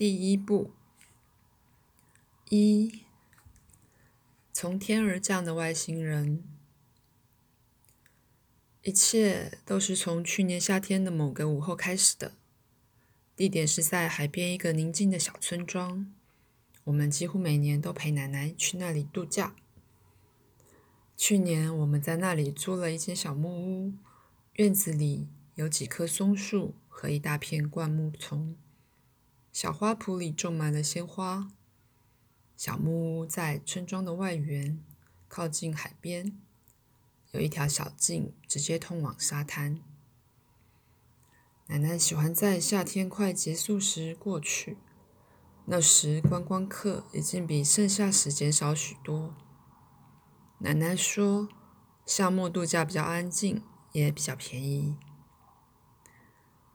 第一步：一，从天而降的外星人。一切都是从去年夏天的某个午后开始的。地点是在海边一个宁静的小村庄。我们几乎每年都陪奶奶去那里度假。去年我们在那里租了一间小木屋，院子里有几棵松树和一大片灌木丛，小花圃里种满了鲜花。小木屋在村庄的外缘，靠近海边，有一条小径直接通往沙滩。奶奶喜欢在夏天快结束时过去，那时观光客已经比盛夏时减少许多。奶奶说，夏末度假比较安静，也比较便宜。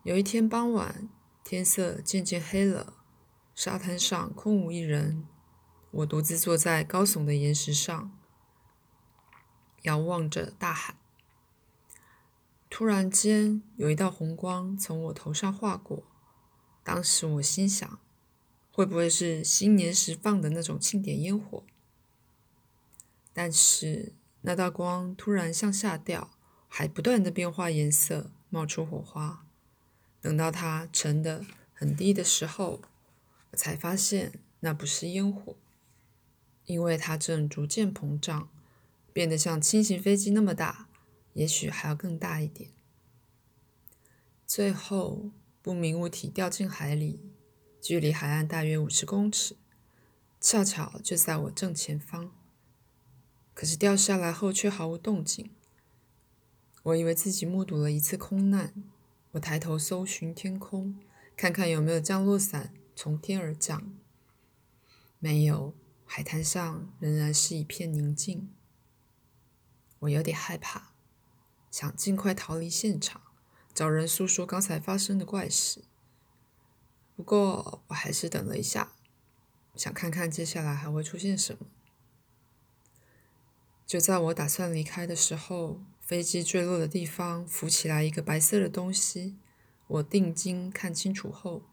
有一天傍晚，天色渐渐黑了，沙滩上空无一人，我独自坐在高耸的岩石上，遥望着大海。突然间，有一道红光从我头上划过。当时我心想，会不会是新年时放的那种庆典烟火？但是那道光突然向下掉，还不断的变化颜色，冒出火花。等到它沉得很低的时候，我才发现那不是烟火，因为它正逐渐膨胀，变得像轻型飞机那么大。也许还要更大一点。最后，不明物体掉进海里，距离海岸大约五十公尺，恰巧就在我正前方。可是掉下来后却毫无动静。我以为自己目睹了一次空难。我抬头搜寻天空，看看有没有降落伞从天而降。没有，海滩上仍然是一片宁静。我有点害怕。想尽快逃离现场，找人诉说刚才发生的怪事。不过我还是等了一下，想看看接下来还会出现什么。就在我打算离开的时候，飞机坠落的地方浮起来一个白色的东西。我定睛看清楚后，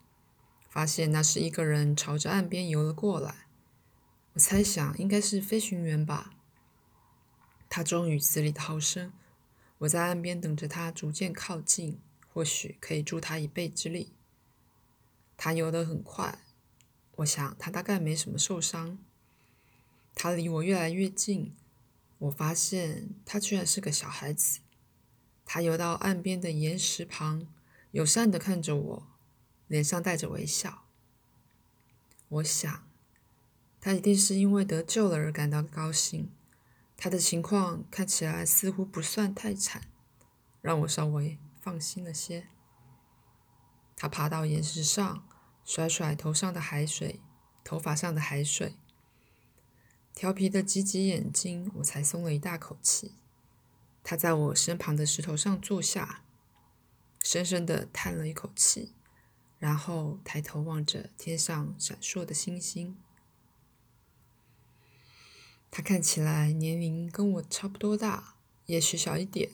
发现那是一个人朝着岸边游了过来。我猜想应该是飞行员吧。他终于死里逃生。我在岸边等着他逐渐靠近，或许可以助他一臂之力。他游得很快，我想他大概没什么受伤。他离我越来越近，我发现他居然是个小孩子。他游到岸边的岩石旁，友善地看着我，脸上带着微笑。我想，他一定是因为得救了而感到高兴。他的情况看起来似乎不算太惨，让我稍微放心了些。他爬到岩石上，甩甩头上的海水，头发上的海水，调皮的挤挤眼睛，我才松了一大口气。他在我身旁的石头上坐下，深深的叹了一口气，然后抬头望着天上闪烁的星星。他看起来年龄跟我差不多大，也许小一点。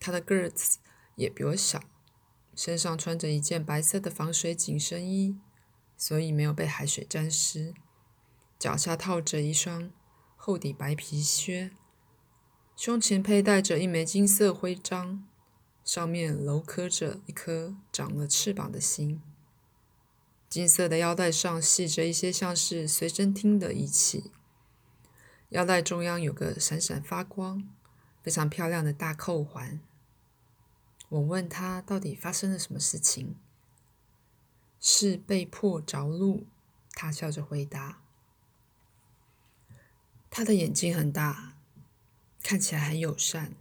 他的个子也比我小，身上穿着一件白色的防水紧身衣，所以没有被海水沾湿。脚下套着一双厚底白皮靴，胸前佩戴着一枚金色徽章，上面镂刻着一颗长了翅膀的心。金色的腰带上系着一些像是随身听的仪器。腰带中央有个闪闪发光、非常漂亮的大扣环。我问他到底发生了什么事情？是被迫着陆。他笑着回答。他的眼睛很大，看起来很友善，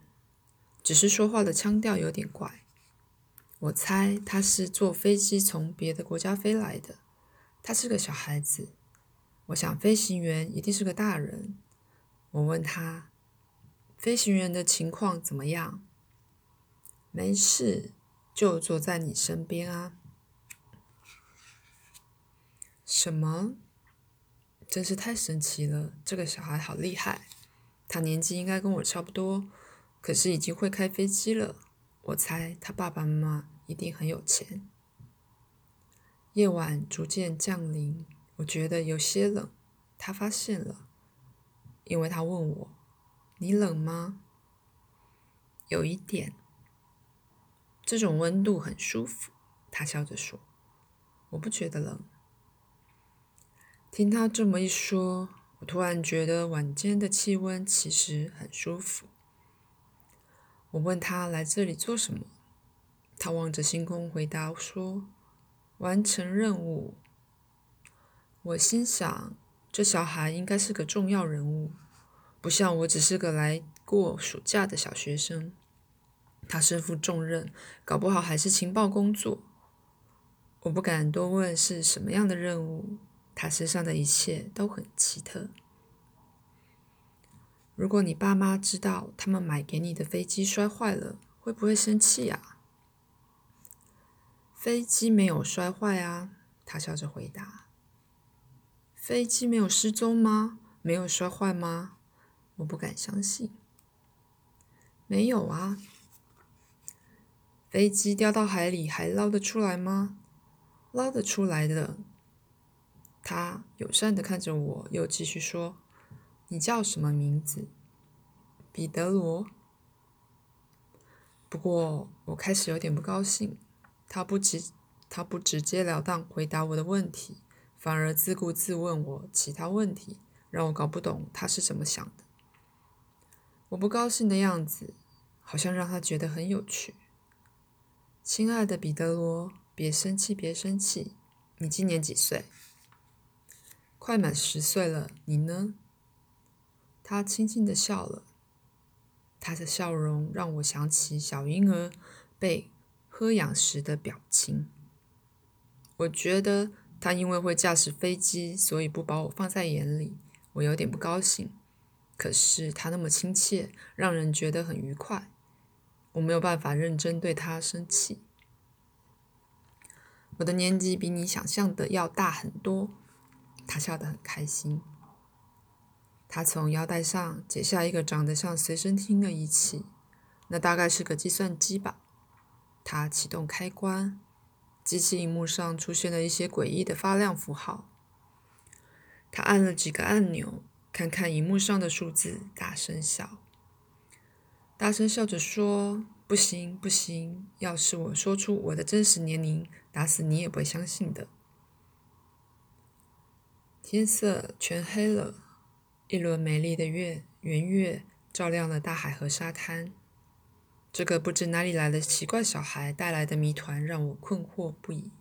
只是说话的腔调有点怪。我猜他是坐飞机从别的国家飞来的。他是个小孩子，我想飞行员一定是个大人。我问他：“飞行员的情况怎么样？”“没事，就坐在你身边啊。”“什么？真是太神奇了！这个小孩好厉害。他年纪应该跟我差不多，可是已经会开飞机了。我猜他爸爸妈妈一定很有钱。”夜晚逐渐降临，我觉得有些冷。他发现了，因为他问我：“你冷吗？”有一点。这种温度很舒服，他笑着说：“我不觉得冷。”听他这么一说，我突然觉得晚间的气温其实很舒服。我问他来这里做什么，他望着星空回答说：“完成任务。”我心想，这小孩应该是个重要人物，不像我只是个来过暑假的小学生。他身负重任，搞不好还是情报工作。我不敢多问是什么样的任务。他身上的一切都很奇特。如果你爸妈知道他们买给你的飞机摔坏了，会不会生气啊？飞机没有摔坏啊，他笑着回答。飞机没有失踪吗？没有摔坏吗？我不敢相信。没有啊。飞机掉到海里还捞得出来吗？捞得出来的。他友善的看着我，又继续说：“你叫什么名字？”彼得罗。不过我开始有点不高兴。他不直，他不直截了当回答我的问题，反而自顾自问我其他问题，让我搞不懂他是怎么想的。我不高兴的样子，好像让他觉得很有趣。亲爱的彼得罗，别生气，别生气。你今年几岁？快满十岁了。你呢？他轻轻的笑了。他的笑容让我想起小婴儿被喝养时的表情。我觉得他因为会驾驶飞机，所以不把我放在眼里。我有点不高兴。可是他那么亲切，让人觉得很愉快。我没有办法认真对他生气。我的年纪比你想象的要大很多。他笑得很开心。他从腰带上解下一个长得像随身听的仪器，那大概是个计算机吧。他启动开关，机器荧幕上出现了一些诡异的发亮符号。他按了几个按钮，看看荧幕上的数字，大声笑。大声笑着说：“不行，不行！要是我说出我的真实年龄，打死你也不会相信的。”天色全黑了，一轮美丽的月圆月照亮了大海和沙滩。这个不知哪里来的奇怪小孩带来的谜团让我困惑不已。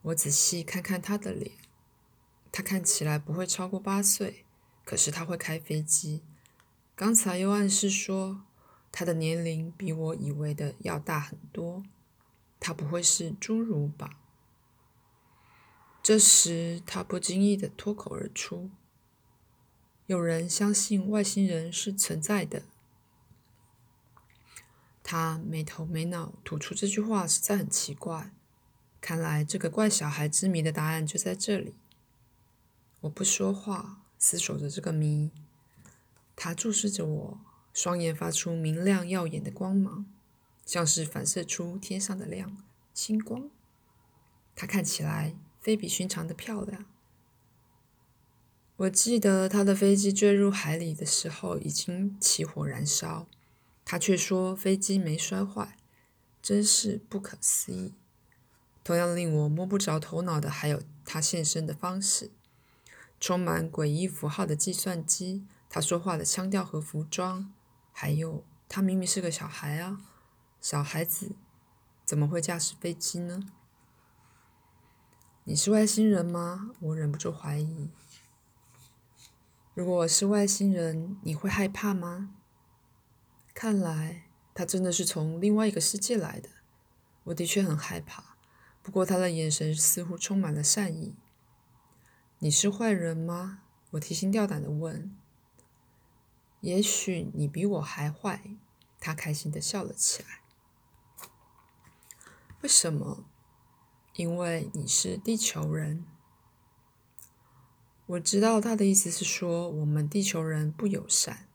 我仔细看看他的脸，他看起来不会超过八岁，可是他会开飞机。刚才又暗示说，他的年龄比我以为的要大很多。他不会是侏儒吧？这时，他不经意的脱口而出：“有人相信外星人是存在的。”他没头没脑吐出这句话，实在很奇怪。看来这个怪小孩之谜的答案就在这里。我不说话，死守着这个谜。他注视着我，双眼发出明亮耀眼的光芒，像是反射出天上的亮星光。他看起来非比寻常的漂亮。我记得他的飞机坠入海里的时候已经起火燃烧，他却说飞机没摔坏，真是不可思议。同样令我摸不着头脑的还有他现身的方式，充满诡异符号的计算机。他说话的腔调和服装，还有他明明是个小孩啊，小孩子怎么会驾驶飞机呢？你是外星人吗？我忍不住怀疑。如果我是外星人，你会害怕吗？看来他真的是从另外一个世界来的。我的确很害怕，不过他的眼神似乎充满了善意。你是坏人吗？我提心吊胆的问。也许你比我还坏，他开心的笑了起来。为什么？因为你是地球人。我知道他的意思是说我们地球人不友善。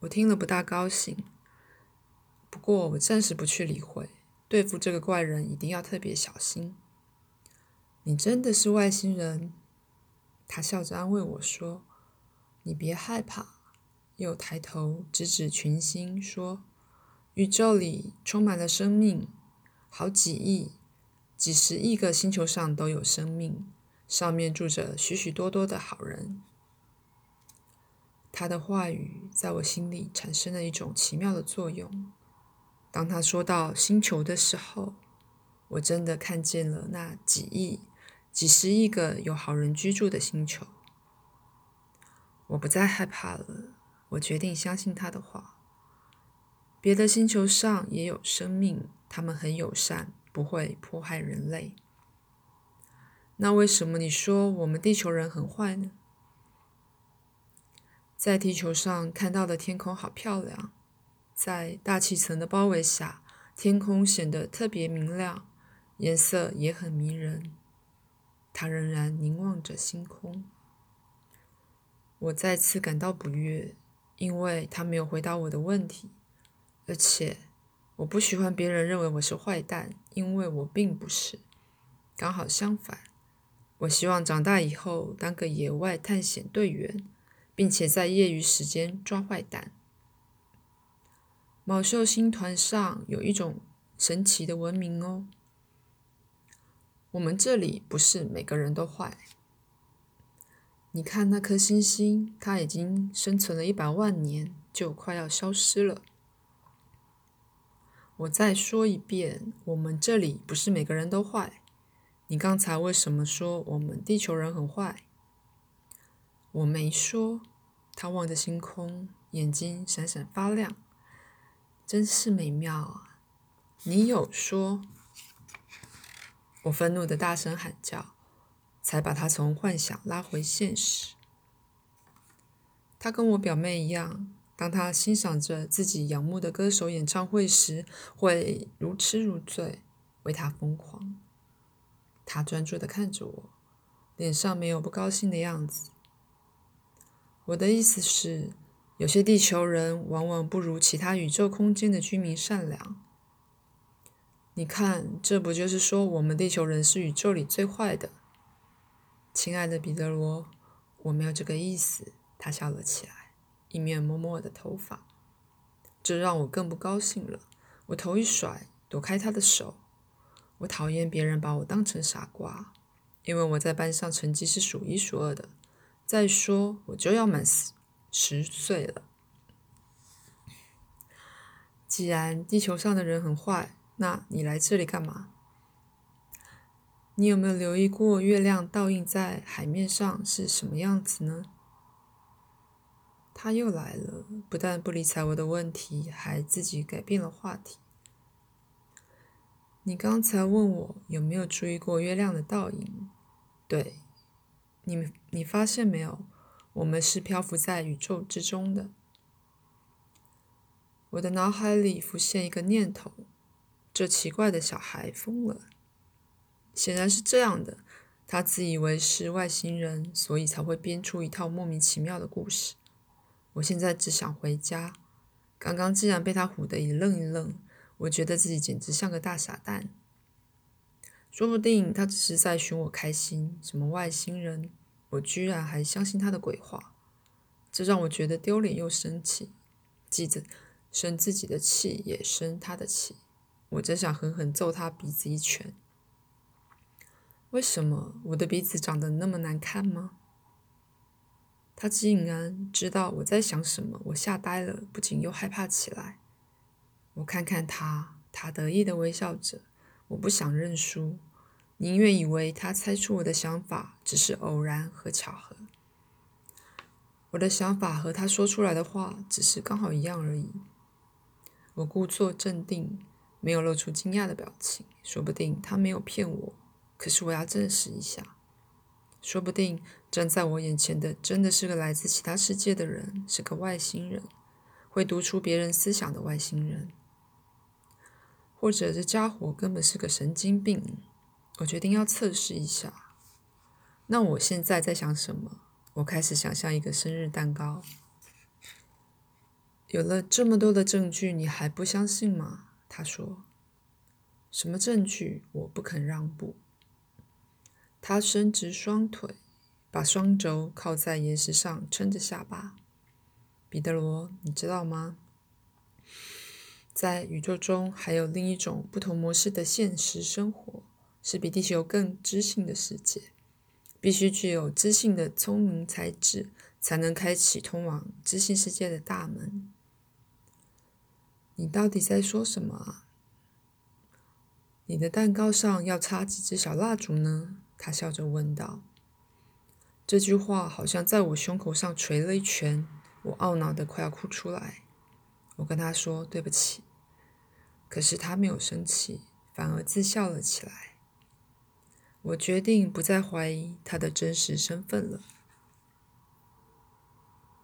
我听了不大高兴。不过我暂时不去理会。对付这个怪人一定要特别小心。你真的是外星人？”他笑着安慰我说：“你别害怕。”又抬头指指群星说：“宇宙里充满了生命，好几亿、几十亿个星球上都有生命，上面住着许许多多的好人。”他的话语在我心里产生了一种奇妙的作用。当他说到星球的时候，我真的看见了那几亿、几十亿个有好人居住的星球。我不再害怕了，我决定相信他的话。别的星球上也有生命，他们很友善，不会迫害人类。那为什么你说我们地球人很坏呢？在地球上看到的天空好漂亮，在大气层的包围下，天空显得特别明亮，颜色也很迷人。他仍然凝望着星空。我再次感到不悦，因为他没有回答我的问题，而且我不喜欢别人认为我是坏蛋，因为我并不是。刚好相反，我希望长大以后当个野外探险队员。并且在业余时间抓坏蛋。卯秀星团上有一种神奇的文明哦。我们这里不是每个人都坏。你看那颗星星，它已经生存了一百万年，就快要消失了。我再说一遍，我们这里不是每个人都坏。你刚才为什么说我们地球人很坏？我没说，他望着星空，眼睛闪闪发亮，真是美妙啊！你有说，我愤怒的大声喊叫，才把他从幻想拉回现实。他跟我表妹一样，当他欣赏着自己仰慕的歌手演唱会时，会如痴如醉，为他疯狂。他专注的看着我，脸上没有不高兴的样子。我的意思是，有些地球人往往不如其他宇宙空间的居民善良。你看，这不就是说我们地球人是宇宙里最坏的？亲爱的彼得罗，我没有这个意思。他笑了起来，一面摸摸我的头发，这让我更不高兴了。我头一甩，躲开他的手。我讨厌别人把我当成傻瓜，因为我在班上成绩是数一数二的。再说，我就要满十十岁了。既然地球上的人很坏，那你来这里干嘛？你有没有留意过月亮倒映在海面上是什么样子呢？他又来了，不但不理睬我的问题，还自己改变了话题。你刚才问我有没有注意过月亮的倒影？对。你你发现没有？我们是漂浮在宇宙之中的。我的脑海里浮现一个念头：这奇怪的小孩疯了。显然是这样的，他自以为是外星人，所以才会编出一套莫名其妙的故事。我现在只想回家。刚刚既然被他唬得一愣一愣，我觉得自己简直像个大傻蛋。说不定他只是在寻我开心。什么外星人？我居然还相信他的鬼话，这让我觉得丢脸又生气。记着，生自己的气也生他的气。我真想狠狠揍他鼻子一拳。为什么我的鼻子长得那么难看吗？他竟然知道我在想什么，我吓呆了，不仅又害怕起来。我看看他，他得意的微笑着。我不想认输。宁愿以为他猜出我的想法只是偶然和巧合，我的想法和他说出来的话只是刚好一样而已。我故作镇定，没有露出惊讶的表情。说不定他没有骗我，可是我要证实一下。说不定站在我眼前的真的是个来自其他世界的人，是个外星人，会读出别人思想的外星人，或者这家伙根本是个神经病。我决定要测试一下。那我现在在想什么？我开始想象一个生日蛋糕。有了这么多的证据，你还不相信吗？他说。什么证据？我不肯让步。他伸直双腿，把双肘靠在岩石上，撑着下巴。彼得罗，你知道吗？在宇宙中还有另一种不同模式的现实生活，是比地球更知性的世界。必须具有知性的聪明才智，才能开启通往知性世界的大门。你到底在说什么啊？你的蛋糕上要插几支小蜡烛呢？他笑着问道。这句话好像在我胸口上捶了一拳，我懊恼的快要哭出来。我跟他说对不起，可是他没有生气，反而自笑了起来。我决定不再怀疑他的真实身份了。